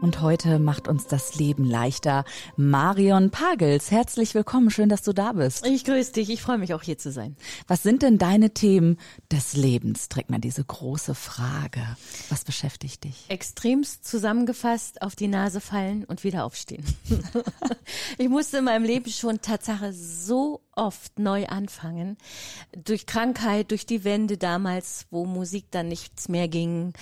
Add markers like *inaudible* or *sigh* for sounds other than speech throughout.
Und heute macht uns das Leben leichter. Marion Pagels, herzlich willkommen. Schön, dass du da bist. Ich grüße dich. Ich freue mich auch hier zu sein. Was sind denn deine Themen des Lebens? Trägt man diese große Frage. Was beschäftigt dich? Extremst zusammengefasst auf die Nase fallen und wieder aufstehen. *laughs* *laughs* ich musste in meinem Leben schon Tatsache so oft neu anfangen. Durch Krankheit, durch die Wende damals, wo Musik dann nichts mehr ging,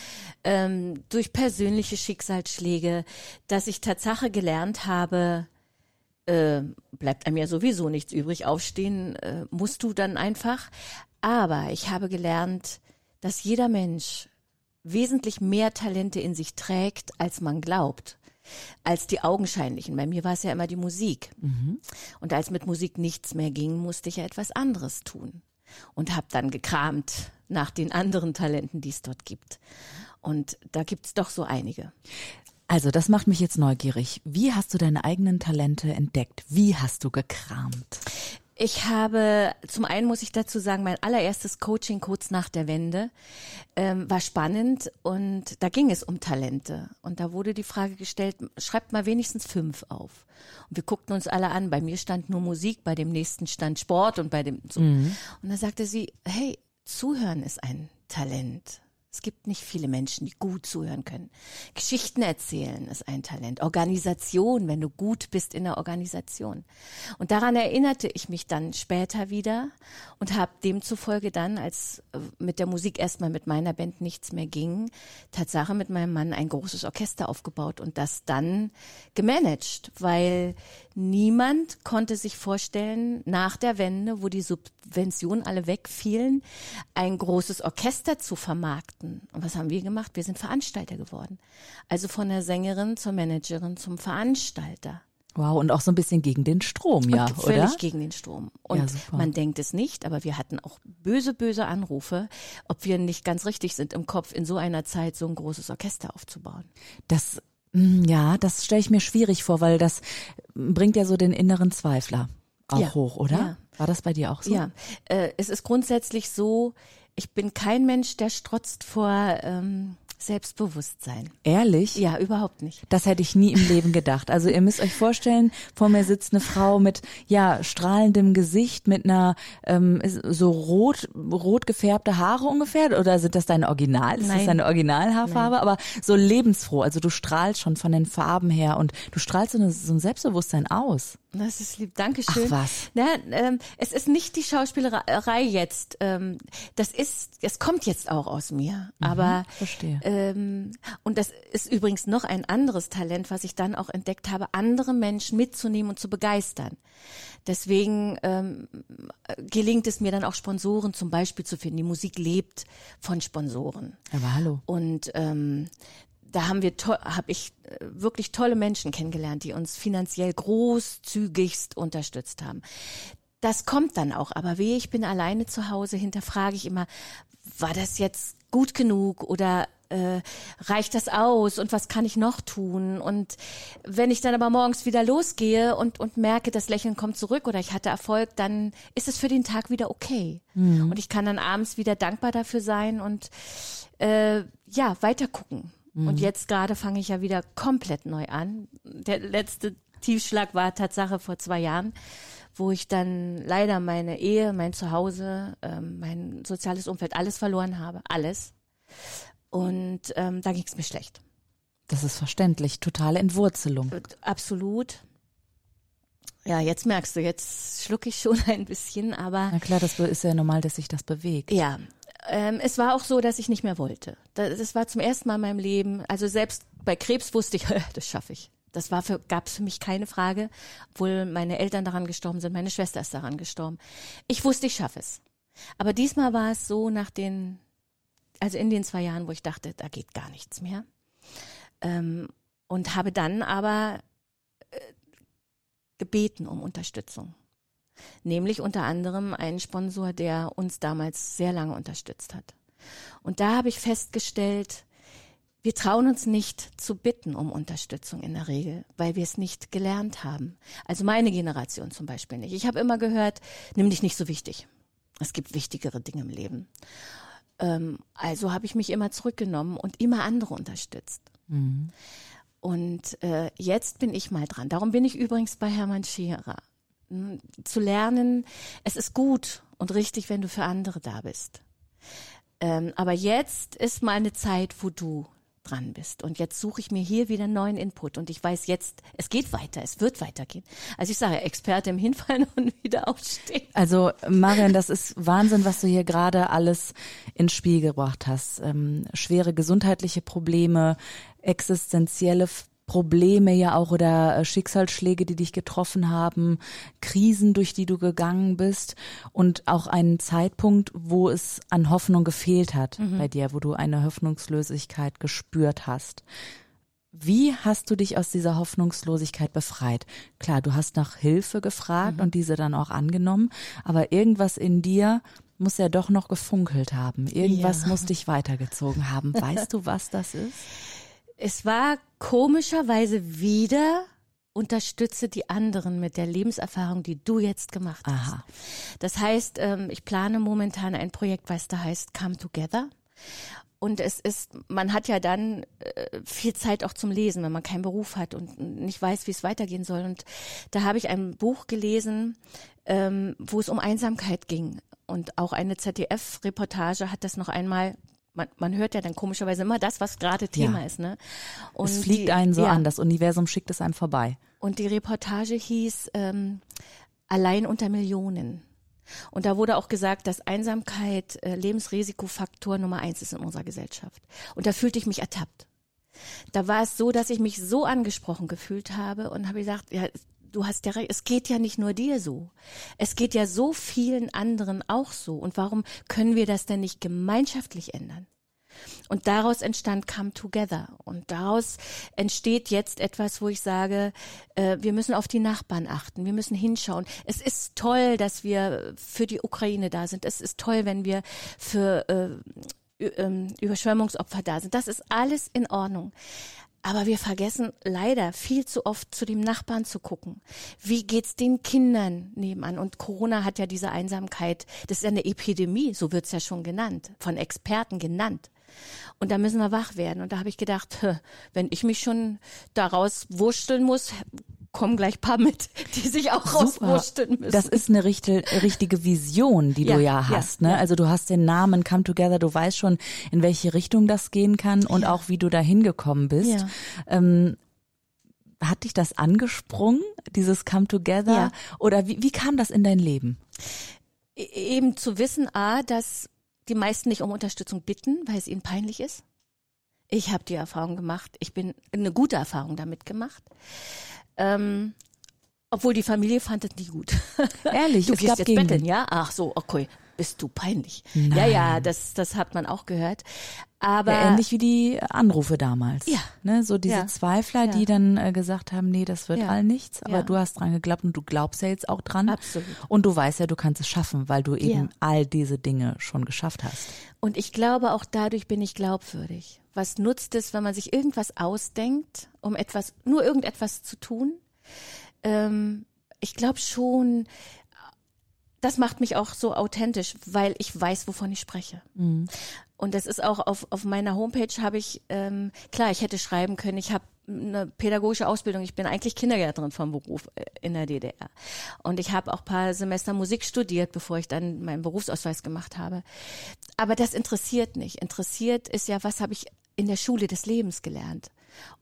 ähm, durch persönliche Schicksalsschläge, dass ich Tatsache gelernt habe, äh, bleibt einem ja sowieso nichts übrig, aufstehen äh, musst du dann einfach. Aber ich habe gelernt, dass jeder Mensch wesentlich mehr Talente in sich trägt, als man glaubt als die augenscheinlichen. Bei mir war es ja immer die Musik. Mhm. Und als mit Musik nichts mehr ging, musste ich ja etwas anderes tun. Und habe dann gekramt nach den anderen Talenten, die es dort gibt. Und da gibt es doch so einige. Also, das macht mich jetzt neugierig. Wie hast du deine eigenen Talente entdeckt? Wie hast du gekramt? Ich habe, zum einen muss ich dazu sagen, mein allererstes Coaching kurz nach der Wende ähm, war spannend und da ging es um Talente. Und da wurde die Frage gestellt, schreibt mal wenigstens fünf auf. Und wir guckten uns alle an. Bei mir stand nur Musik, bei dem nächsten stand Sport und bei dem so. Mhm. Und da sagte sie, hey, zuhören ist ein Talent. Es gibt nicht viele Menschen, die gut zuhören können. Geschichten erzählen ist ein Talent. Organisation, wenn du gut bist in der Organisation. Und daran erinnerte ich mich dann später wieder und habe demzufolge dann, als äh, mit der Musik erstmal mit meiner Band nichts mehr ging, Tatsache mit meinem Mann ein großes Orchester aufgebaut und das dann gemanagt, weil niemand konnte sich vorstellen, nach der Wende, wo die Subventionen alle wegfielen, ein großes Orchester zu vermarkten hatten. Und was haben wir gemacht? Wir sind Veranstalter geworden. Also von der Sängerin zur Managerin zum Veranstalter. Wow, und auch so ein bisschen gegen den Strom, ja, und völlig oder? Völlig gegen den Strom. Und ja, man denkt es nicht, aber wir hatten auch böse, böse Anrufe, ob wir nicht ganz richtig sind im Kopf, in so einer Zeit so ein großes Orchester aufzubauen. Das, mm, ja, das stelle ich mir schwierig vor, weil das bringt ja so den inneren Zweifler auch ja, hoch, oder? Ja. War das bei dir auch so? Ja, äh, es ist grundsätzlich so, ich bin kein Mensch, der strotzt vor ähm, Selbstbewusstsein. Ehrlich? Ja, überhaupt nicht. Das hätte ich nie im Leben gedacht. Also ihr müsst euch vorstellen, vor mir sitzt eine Frau mit ja strahlendem Gesicht, mit einer ähm, so rot rot gefärbte Haare ungefähr. Oder sind das deine Original? Ist Nein. das deine Originalhaarfarbe? Nein. Aber so lebensfroh. Also du strahlst schon von den Farben her und du strahlst so, eine, so ein Selbstbewusstsein aus. Das ist lieb, Dankeschön. Ach was. Na, ähm, es ist nicht die Schauspielerei jetzt. Ähm, das ist, es kommt jetzt auch aus mir. Mhm, aber verstehe. Ähm, und das ist übrigens noch ein anderes Talent, was ich dann auch entdeckt habe, andere Menschen mitzunehmen und zu begeistern. Deswegen ähm, gelingt es mir dann auch Sponsoren zum Beispiel zu finden. Die Musik lebt von Sponsoren. Aber hallo. Und ähm, da haben wir habe ich äh, wirklich tolle Menschen kennengelernt, die uns finanziell großzügigst unterstützt haben. Das kommt dann auch, aber wie ich bin alleine zu Hause, hinterfrage ich immer, war das jetzt gut genug oder äh, reicht das aus und was kann ich noch tun? Und wenn ich dann aber morgens wieder losgehe und, und merke, das Lächeln kommt zurück oder ich hatte Erfolg, dann ist es für den Tag wieder okay. Mhm. Und ich kann dann abends wieder dankbar dafür sein und äh, ja, weiter gucken. Mhm. Und jetzt gerade fange ich ja wieder komplett neu an. Der letzte Tiefschlag war Tatsache vor zwei Jahren, wo ich dann leider meine Ehe, mein Zuhause, ähm, mein soziales Umfeld, alles verloren habe. Alles. Und ähm, da ging es mir schlecht. Das ist verständlich. Totale Entwurzelung. Äh, absolut. Ja, jetzt merkst du, jetzt schlucke ich schon *laughs* ein bisschen, aber. Na klar, das ist ja normal, dass sich das bewegt. Ja, ähm, es war auch so, dass ich nicht mehr wollte. Das war zum ersten Mal in meinem Leben. Also selbst bei Krebs wusste ich, *laughs* das schaffe ich. Das war für, gab es für mich keine Frage, obwohl meine Eltern daran gestorben sind, meine Schwester ist daran gestorben. Ich wusste, ich schaffe es. Aber diesmal war es so nach den, also in den zwei Jahren, wo ich dachte, da geht gar nichts mehr. Ähm, und habe dann aber äh, gebeten um Unterstützung. Nämlich unter anderem einen Sponsor, der uns damals sehr lange unterstützt hat. Und da habe ich festgestellt, wir trauen uns nicht zu bitten um Unterstützung in der Regel, weil wir es nicht gelernt haben. Also meine Generation zum Beispiel nicht. Ich habe immer gehört, nimm dich nicht so wichtig. Es gibt wichtigere Dinge im Leben. Ähm, also habe ich mich immer zurückgenommen und immer andere unterstützt. Mhm. Und äh, jetzt bin ich mal dran. Darum bin ich übrigens bei Hermann Scherer. Hm, zu lernen, es ist gut und richtig, wenn du für andere da bist. Ähm, aber jetzt ist mal eine Zeit, wo du dran bist. Und jetzt suche ich mir hier wieder neuen Input und ich weiß jetzt, es geht weiter, es wird weitergehen. Also ich sage, Experte im Hinfallen *laughs* und wieder aufstehen. Also Marian, das ist Wahnsinn, was du hier gerade alles ins Spiel gebracht hast. Ähm, schwere gesundheitliche Probleme, existenzielle Probleme ja auch oder äh, Schicksalsschläge, die dich getroffen haben, Krisen, durch die du gegangen bist und auch einen Zeitpunkt, wo es an Hoffnung gefehlt hat mhm. bei dir, wo du eine Hoffnungslosigkeit gespürt hast. Wie hast du dich aus dieser Hoffnungslosigkeit befreit? Klar, du hast nach Hilfe gefragt mhm. und diese dann auch angenommen, aber irgendwas in dir muss ja doch noch gefunkelt haben. Irgendwas ja. muss dich weitergezogen haben. *laughs* Weißt du, was das ist? Es war komischerweise wieder unterstütze die anderen mit der Lebenserfahrung, die du jetzt gemacht hast. Aha. Das heißt, ähm, ich plane momentan ein Projekt, was da heißt Come Together. Und es ist, man hat ja dann äh, viel Zeit auch zum Lesen, wenn man keinen Beruf hat und nicht weiß, wie es weitergehen soll. Und da habe ich ein Buch gelesen, ähm, wo es um Einsamkeit ging. Und auch eine ZDF-Reportage hat das noch einmal man, man hört ja dann komischerweise immer das, was gerade Thema ja. ist. Ne? Und es fliegt die, einen so ja. an, das Universum schickt es einem vorbei. Und die Reportage hieß ähm, Allein unter Millionen. Und da wurde auch gesagt, dass Einsamkeit äh, Lebensrisikofaktor Nummer eins ist in unserer Gesellschaft. Und da fühlte ich mich ertappt. Da war es so, dass ich mich so angesprochen gefühlt habe und habe gesagt, ja, du hast ja recht, es geht ja nicht nur dir so. Es geht ja so vielen anderen auch so. Und warum können wir das denn nicht gemeinschaftlich ändern? Und daraus entstand Come Together. Und daraus entsteht jetzt etwas, wo ich sage, äh, wir müssen auf die Nachbarn achten, wir müssen hinschauen. Es ist toll, dass wir für die Ukraine da sind. Es ist toll, wenn wir für äh, ähm, Überschwemmungsopfer da sind. Das ist alles in Ordnung. Aber wir vergessen leider viel zu oft zu dem Nachbarn zu gucken. Wie geht's den Kindern nebenan? Und Corona hat ja diese Einsamkeit, das ist ja eine Epidemie, so wird's ja schon genannt, von Experten genannt. Und da müssen wir wach werden. Und da habe ich gedacht, wenn ich mich schon daraus wursteln muss, kommen gleich paar mit, *laughs* die sich auch rauswursteln müssen. Das ist eine richtige, richtige Vision, die ja, du ja hast. Ja, ne? Ja. Also du hast den Namen Come Together, du weißt schon, in welche Richtung das gehen kann und auch wie du da hingekommen bist. Ähm, hat dich das angesprungen, dieses Come Together? Oder wie, wie kam das in dein Leben? E, eben zu wissen, a, dass die meisten nicht um Unterstützung bitten, weil es ihnen peinlich ist. Ich habe die Erfahrung gemacht, ich bin eine gute Erfahrung damit gemacht. Ähm, obwohl die Familie fand es nie gut. *laughs* Ehrlich, du es gehst jetzt gegen... betteln, ja? Ach so, okay. Bist du peinlich? Nein. Ja, ja, das, das hat man auch gehört. Aber ja, ähnlich wie die Anrufe damals. Ja. Ne, so diese ja. Zweifler, ja. die dann äh, gesagt haben, nee, das wird all nichts, aber du hast dran geglaubt und du glaubst ja jetzt auch dran. Absolut. Und du weißt ja, du kannst es schaffen, weil du eben all diese Dinge schon geschafft hast. Und ich glaube, auch dadurch bin ich glaubwürdig. Was nutzt es, wenn man sich irgendwas ausdenkt, um etwas, nur irgendetwas zu tun? Ähm, ich glaube schon, das macht mich auch so authentisch, weil ich weiß, wovon ich spreche. Mhm. Und das ist auch auf, auf meiner Homepage habe ich, ähm, klar, ich hätte schreiben können, ich habe eine pädagogische Ausbildung. Ich bin eigentlich Kindergärtnerin vom Beruf äh, in der DDR. Und ich habe auch paar Semester Musik studiert, bevor ich dann meinen Berufsausweis gemacht habe. Aber das interessiert nicht. Interessiert ist ja, was habe ich in der Schule des Lebens gelernt?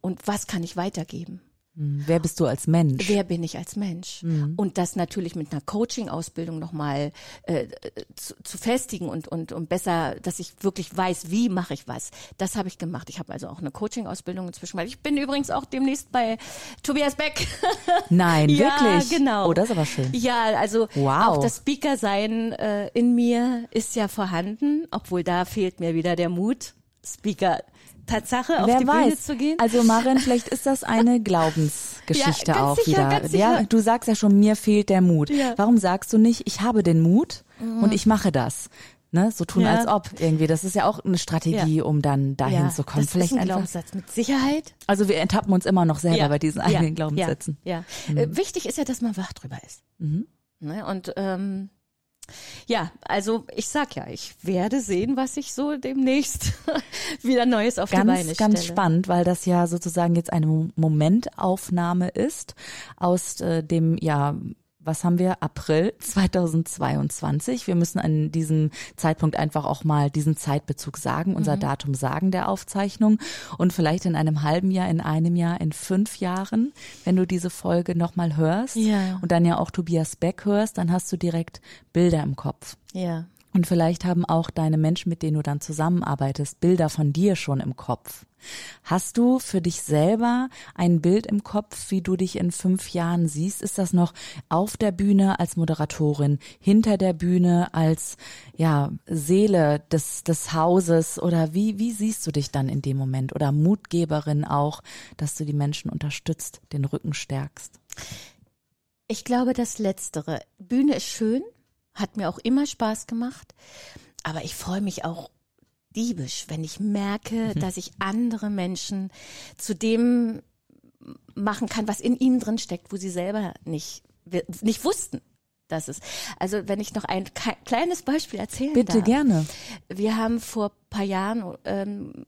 Und was kann ich weitergeben? Hm, wer bist du als Mensch? Wer bin ich als Mensch? Mhm. Und das natürlich mit einer Coaching-Ausbildung nochmal äh, zu, zu festigen und, und, und besser, dass ich wirklich weiß, wie mache ich was. Das habe ich gemacht. Ich habe also auch eine Coaching-Ausbildung inzwischen. Ich bin übrigens auch demnächst bei Tobias Beck. *laughs* Nein, ja, wirklich? genau. Oh, das ist aber schön. Ja, also wow. auch das Speaker-Sein äh, in mir ist ja vorhanden, obwohl da fehlt mir wieder der Mut. Speaker Tatsache, auf Wer die weiß. Bühne zu gehen. Also Maren, vielleicht ist das eine *laughs* Glaubensgeschichte Ja, auch sicher, wieder. Ja, du sagst ja schon, mir fehlt der Mut. Ja. Mhm. Warum sagst du nicht, ich habe den Mut und ich mache das? Ne, so tun Ja. als ob irgendwie. Das ist ja auch eine Strategie, um dann dahin zu kommen. das Vielleicht ist ein einfach. Glaubenssatz mit Sicherheit. Also wir enttappen uns immer noch selber bei diesen eigenen Glaubenssätzen. Ja, ja. Äh, wichtig ist ja, dass man wach drüber ist. Mhm. Ne? Und ähm, ja, also ich sag ja, ich werde sehen, was ich so demnächst *laughs* wieder Neues auf die Beine Ganz, stelle. ganz spannend, weil das ja sozusagen jetzt eine Mo- Momentaufnahme ist aus äh, dem, ja, was haben wir? April *laughs* 2022. Wir müssen an diesem Zeitpunkt einfach auch mal diesen Zeitbezug sagen, unser Datum sagen der Aufzeichnung und vielleicht in einem halben Jahr, in einem Jahr, in fünf Jahren, wenn du diese Folge nochmal hörst Ja. und dann ja auch Tobias Beck hörst, dann hast du direkt Bilder im Kopf. Ja. Und vielleicht haben auch deine Menschen, mit denen du dann zusammenarbeitest, Bilder von dir schon im Kopf. Hast du für dich selber ein Bild im Kopf, wie du dich in fünf Jahren siehst? Ist das noch auf der Bühne als Moderatorin, hinter der Bühne als ja Seele des des Hauses oder wie wie siehst du dich dann in dem Moment oder Mutgeberin auch, dass du die Menschen unterstützt, den Rücken stärkst? Ich glaube, das Letztere. Bühne ist schön, hat mir auch immer Spaß gemacht, aber ich freue mich auch diebisch, wenn ich merke, dass ich andere Menschen zu dem machen kann, was in ihnen drin steckt, wo sie selber nicht, nicht wussten. dass es. Also wenn ich noch ein kleines Beispiel erzählen Bitte darf. gerne. Wir haben vor paar Jahren ähm,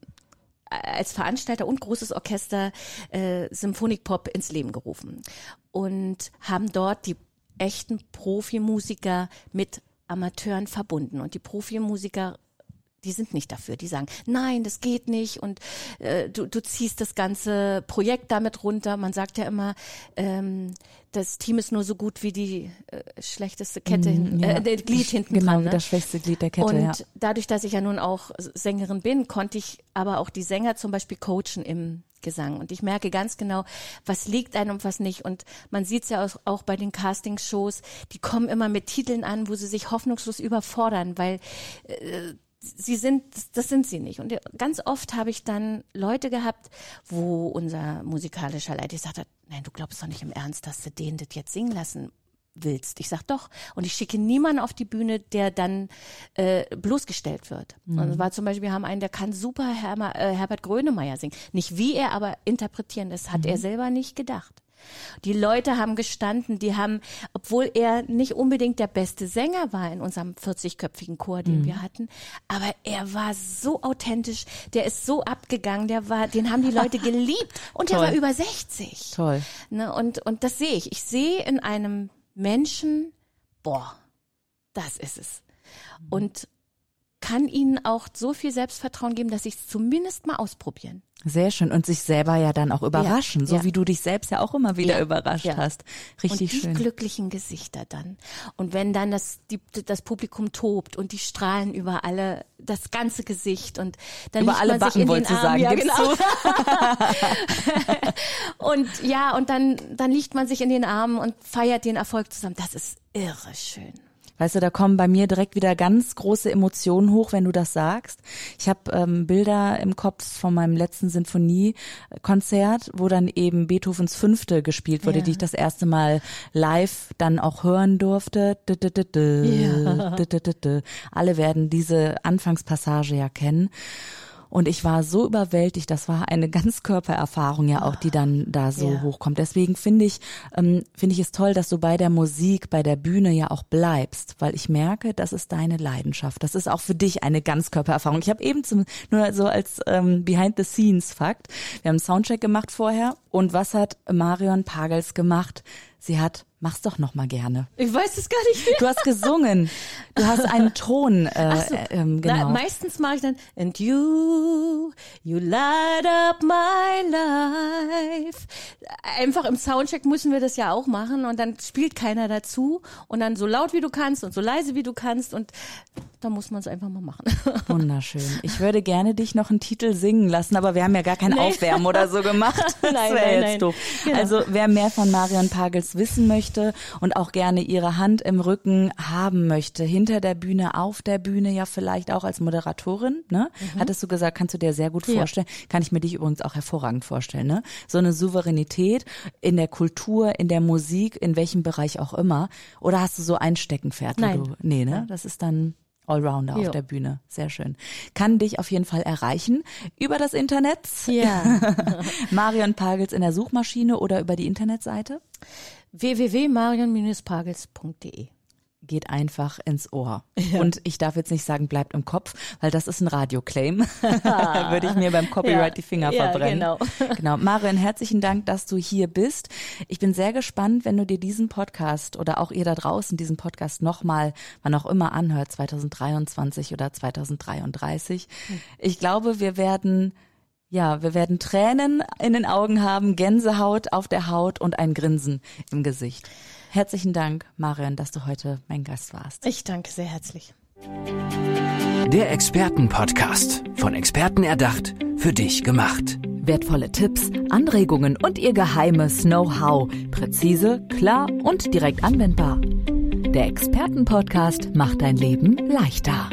als Veranstalter und großes Orchester äh, Symphonic Pop ins Leben gerufen und haben dort die echten Profimusiker mit Amateuren verbunden. Und die Profimusiker die sind nicht dafür. Die sagen, nein, das geht nicht und äh, du, du ziehst das ganze Projekt damit runter. Man sagt ja immer, ähm, das Team ist nur so gut wie die äh, schlechteste Kette, Mm, ja. äh, der Glied hinten Genau, dran. wie Ne? das schwächste Glied der Kette, und ja. dadurch, dass ich ja nun auch Sängerin bin, konnte ich aber auch die Sänger zum Beispiel coachen im Gesang. Und ich merke ganz genau, was liegt einem und was nicht. Und man sieht es ja auch, auch bei den Castingshows, die kommen immer mit Titeln an, wo sie sich hoffnungslos überfordern, weil äh, sie sind, das sind sie nicht. Und ganz oft habe ich dann Leute gehabt, wo unser musikalischer Leiter gesagt hat, nein, du glaubst doch nicht im Ernst, dass du den das jetzt singen lassen willst. Ich sag doch. Und ich schicke niemanden auf die Bühne, der dann äh, bloßgestellt wird. Und es war zum Beispiel, wir haben einen, der kann super Hermer, äh, Herbert Grönemeyer singen. Nicht wie er, aber interpretieren. Das hat er selber nicht gedacht. Die Leute haben gestanden, die haben, obwohl er nicht unbedingt der beste Sänger war in unserem 40-köpfigen Chor, den wir hatten, aber er war so authentisch, der ist so abgegangen, der war, den haben die Leute *laughs* geliebt und der Toll. war über 60. Toll. Ne, und, und das sehe ich. Ich sehe in einem Menschen, boah, das ist es. Und kann ihnen auch so viel Selbstvertrauen geben, dass sie es zumindest mal ausprobieren. Sehr schön. Und sich selber ja dann auch überraschen, so ja. wie du dich selbst ja auch immer wieder Ja, überrascht ja. hast. Richtig und die schön. glücklichen Gesichter dann. Und wenn dann das, die, das Publikum tobt und die strahlen über alle, das ganze Gesicht und dann Über alle Backen, in den wolltest du sagen. Ja, genau. *laughs* und ja, und dann, dann liegt man sich in den Armen und feiert den Erfolg zusammen. Das ist irre schön. Weißt du, da kommen bei mir direkt wieder ganz große Emotionen hoch, wenn du das sagst. Ich habe ähm, Bilder im Kopf von meinem letzten Sinfoniekonzert, wo dann eben Beethovens Fünfte gespielt wurde, Ja. die ich das erste Mal live dann auch hören durfte. Ja. Alle werden diese Anfangspassage ja kennen. Und ich war so überwältigt, das war eine *laughs* Ganzkörpererfahrung ja auch, die dann da so Ja. hochkommt. Deswegen finde ich, ähm, finde ich es toll, dass du bei der Musik, bei der Bühne ja auch bleibst, weil ich merke, das ist deine Leidenschaft. Das ist auch für dich eine Ganzkörpererfahrung. Ich habe eben zum, nur so als ähm, Behind-the-Scenes-Fakt, wir haben einen Soundcheck gemacht vorher und was hat Marion Pagels gemacht? Sie hat, mach's doch noch mal gerne. Ich weiß es gar nicht mehr. Du hast gesungen, du hast einen Ton, äh, so. äh, ähm, Na, genau. meistens mache ich dann And you, you light up my life. Einfach im Soundcheck müssen wir das ja auch machen und dann spielt keiner dazu und dann so laut wie du kannst und so leise wie du kannst und da muss man es einfach mal machen. *laughs* Wunderschön. Ich würde gerne dich noch einen Titel singen lassen, aber wir haben ja gar kein Nee. Aufwärmen oder so gemacht. *laughs* Das Nein, nein, jetzt nein. doof. Genau. Also wer mehr von Marion Pagels wissen möchte, möchte und auch gerne ihre Hand im Rücken haben möchte, hinter der Bühne, auf der Bühne, ja vielleicht auch als Moderatorin, ne? Mhm. Hattest du gesagt, kannst du dir sehr gut vorstellen. Ja. Kann ich mir dich übrigens auch hervorragend vorstellen, ne? So eine Souveränität in der Kultur, in der Musik, in welchem Bereich auch immer. Oder hast du so ein Steckenpferd? Nein. Du, nee, ne? Das ist dann Allrounder jo. auf der Bühne. Sehr schön. Kann dich auf jeden Fall erreichen über das Internet. Ja. *laughs* Marion Pagels in der Suchmaschine oder über die Internetseite? www.marion-pagels.de geht einfach ins Ohr. Ja. Und ich darf jetzt nicht sagen, bleibt im Kopf, weil das ist ein Radioclaim. *laughs* da würde ich mir beim Copyright ja. die Finger ja, verbrennen. Genau. *laughs* genau. Marion, herzlichen Dank, dass du hier bist. Ich bin sehr gespannt, wenn du dir diesen Podcast oder auch ihr da draußen diesen Podcast nochmal, wann auch immer anhört, 2023 oder 2033. Ich glaube, wir werden ja, wir werden Tränen in den Augen haben, Gänsehaut auf der Haut und ein Grinsen im Gesicht. Herzlichen Dank, Marion, dass du heute mein Gast warst. Ich danke sehr herzlich. Der Expertenpodcast. Von Experten erdacht, für dich gemacht. Wertvolle Tipps, Anregungen und ihr geheimes Know-how. Präzise, klar und direkt anwendbar. Der Expertenpodcast macht dein Leben leichter.